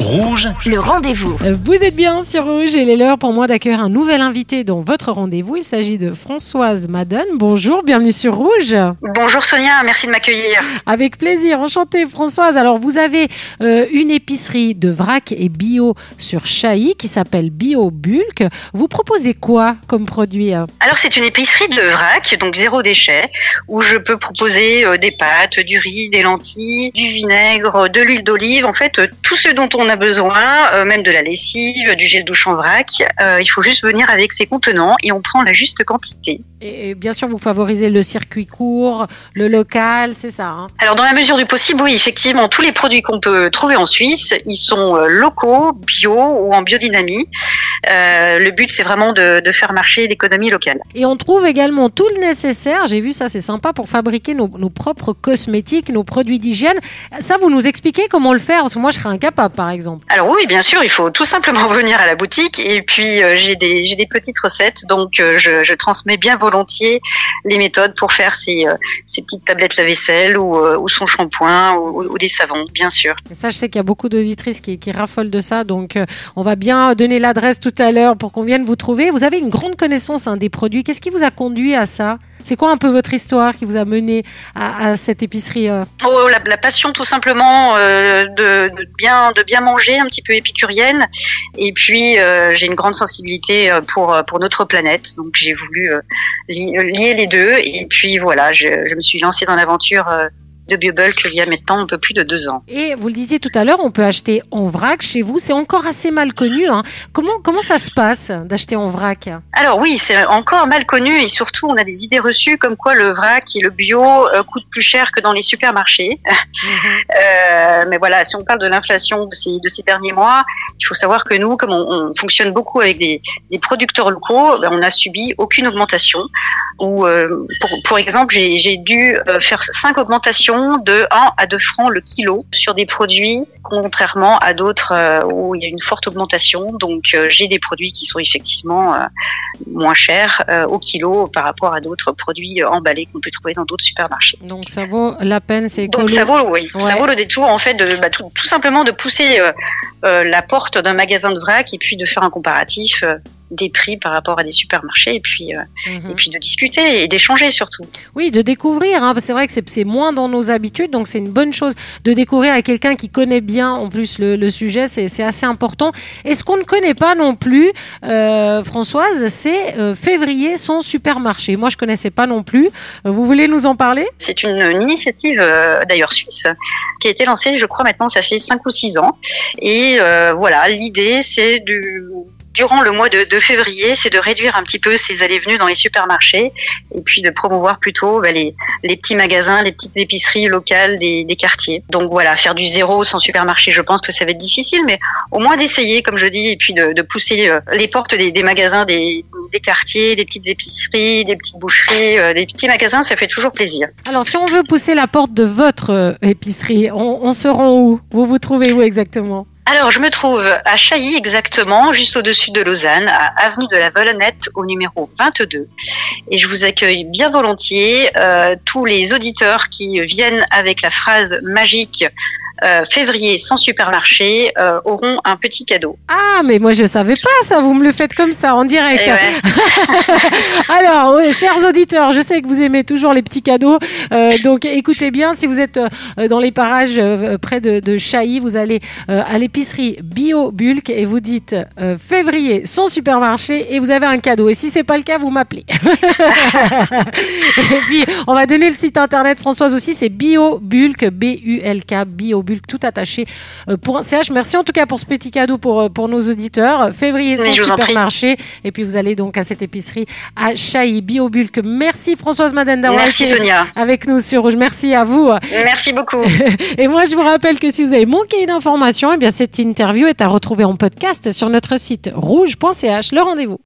Rouge, Le rendez-vous. Vous êtes bien sur Rouge et il est l'heure pour moi d'accueillir un nouvel invité dans votre rendez-vous. Il s'agit de Françoise Madden. Bonjour, bienvenue sur Rouge. Bonjour Sonia, merci de m'accueillir. Avec plaisir, enchantée Françoise. Alors vous avez euh, une épicerie de vrac et bio sur Chailly qui s'appelle Bio Bulk. Vous proposez quoi comme produit euh? Alors c'est une épicerie de vrac, donc zéro déchet, où je peux proposer euh, des pâtes, du riz, des lentilles, du vinaigre, de l'huile d'olive, en fait euh, tout ce dont on a besoin, euh, même de la lessive, du gel douche en vrac. Euh, il faut juste venir avec ses contenants et on prend la juste quantité. Et, et bien sûr, vous favorisez le circuit court, le local, c'est ça. hein Alors dans la mesure du possible, oui, effectivement, tous les produits qu'on peut trouver en Suisse, ils sont euh, locaux, bio ou en biodynamie. Euh, le but, c'est vraiment de, de faire marcher l'économie locale. Et on trouve également tout le nécessaire, j'ai vu ça, c'est sympa, pour fabriquer nos, nos propres cosmétiques, nos produits d'hygiène. Ça, vous nous expliquez comment le faire Parce que moi, je serais incapable, par exemple. Alors oui, bien sûr, il faut tout simplement venir à la boutique et puis euh, j'ai des des petites recettes, donc euh, je, je transmets bien volontiers les méthodes pour faire ces euh, petites tablettes lave-vaisselle ou, euh, ou son shampoing ou, ou des savons, bien sûr. Et ça, je sais qu'il y a beaucoup d'auditrices qui, qui raffolent de ça, donc euh, on va bien donner l'adresse tout à l'heure pour qu'on vienne vous trouver. Vous avez une grande connaissance hein, des produits. Qu'est-ce qui vous a conduit à ça? C'est quoi un peu votre histoire qui vous a mené à, à cette épicerie Oh, la, la passion tout simplement euh, de, de bien de bien manger, un petit peu épicurienne, et puis euh, j'ai une grande sensibilité pour pour notre planète, donc j'ai voulu euh, lier les deux, et puis voilà, je, je me suis lancée dans l'aventure euh, de BioBulk il y a maintenant un peu plus de deux ans. Et vous le disiez tout à l'heure, on peut acheter en vrac chez vous. C'est encore assez mal connu. Hein. Comment, comment ça se passe d'acheter en vrac? Alors oui, c'est encore mal connu et surtout on a des idées reçues comme quoi le vrac et le bio euh, coûtent plus cher que dans les supermarchés. Euh, mais voilà, si on parle de l'inflation de ces, de ces derniers mois, il faut savoir que nous, comme on, on fonctionne beaucoup avec des, des producteurs locaux, ben, on n'a subi aucune augmentation. Ou euh, pour, pour exemple, j'ai dû euh, faire cinq augmentations de 1 à 2 francs le kilo sur des produits, contrairement à d'autres euh, où il y a une forte augmentation. Donc euh, j'ai des produits qui sont effectivement euh, moins chers euh, au kilo par rapport à d'autres produits emballés qu'on peut trouver dans d'autres supermarchés. Donc ça vaut la peine, c'est Donc ça vaut, oui, Ouais. ça vaut le détour en fait de bah, tout, tout simplement de pousser la porte d'un magasin de vrac et puis de faire un comparatif euh, des prix par rapport à des supermarchés et puis euh, Mhm. et puis de discuter et d'échanger surtout. Oui, de découvrir. Hein, c'est vrai que c'est- moins dans nos habitudes, donc c'est une bonne chose de découvrir avec quelqu'un qui connaît bien en plus le, le sujet. C'est c'est assez important. Et ce qu'on ne connaît pas non plus, euh, Françoise, c'est euh, février son supermarché. Moi, je connaissais pas non plus. Euh, Vous voulez nous en parler? C'est une, une initiative euh, d'ailleurs suisse qui a été lancée, je crois maintenant ça fait cinq ou six ans. Et euh, voilà, l'idée c'est du durant le mois de, février, c'est de réduire un petit peu ces allées-venues dans les supermarchés et puis de promouvoir plutôt bah, les, les petits magasins, les petites épiceries locales des, des quartiers. Donc voilà, faire du zéro sans supermarché, je pense que ça va être difficile, mais au moins d'essayer, comme je dis, et puis de, de pousser euh, les portes des, des magasins des, des quartiers, des petites épiceries, des petites boucheries, euh, des petits magasins, ça fait toujours plaisir. Alors, si on veut pousser la porte de votre euh, épicerie, on, on se rend où? Vous vous trouvez où exactement? Alors, je me trouve à Chailly exactement, juste au-dessus de Lausanne, à avenue de la Volonnette au numéro 22. Et je vous accueille bien volontiers euh, tous les auditeurs qui viennent avec la phrase magique euh, février sans supermarché euh, auront un petit cadeau. Ah, mais moi je savais pas ça. Vous me le faites comme ça en direct. Ouais. Alors, ouais, chers auditeurs, je sais que vous aimez toujours les petits cadeaux. Euh, donc, écoutez bien, si vous êtes euh, dans les parages euh, près de, de Chailly, vous allez euh, à l'épicerie Bio Bulk et vous dites euh, février son supermarché et vous avez un cadeau. Et si c'est pas le cas, vous m'appelez. et puis, on va donner le site internet Françoise aussi, c'est Bio Bulk, B-U-L-K, Bio Bulk, tout attaché euh, pour CH. Merci en tout cas pour ce petit cadeau pour, euh, pour nos auditeurs. Février Oui, son supermarché. Et puis, vous allez donc à cette épicerie à Chailly, Bio Bulk. Merci Françoise d'avoir Merci été Sonia. avec nous sur Rouge. Merci à vous. Merci beaucoup. Et moi, je vous rappelle que si vous avez manqué une information, eh bien, cette interview est à retrouver en podcast sur notre site rouge.ch. Le rendez-vous.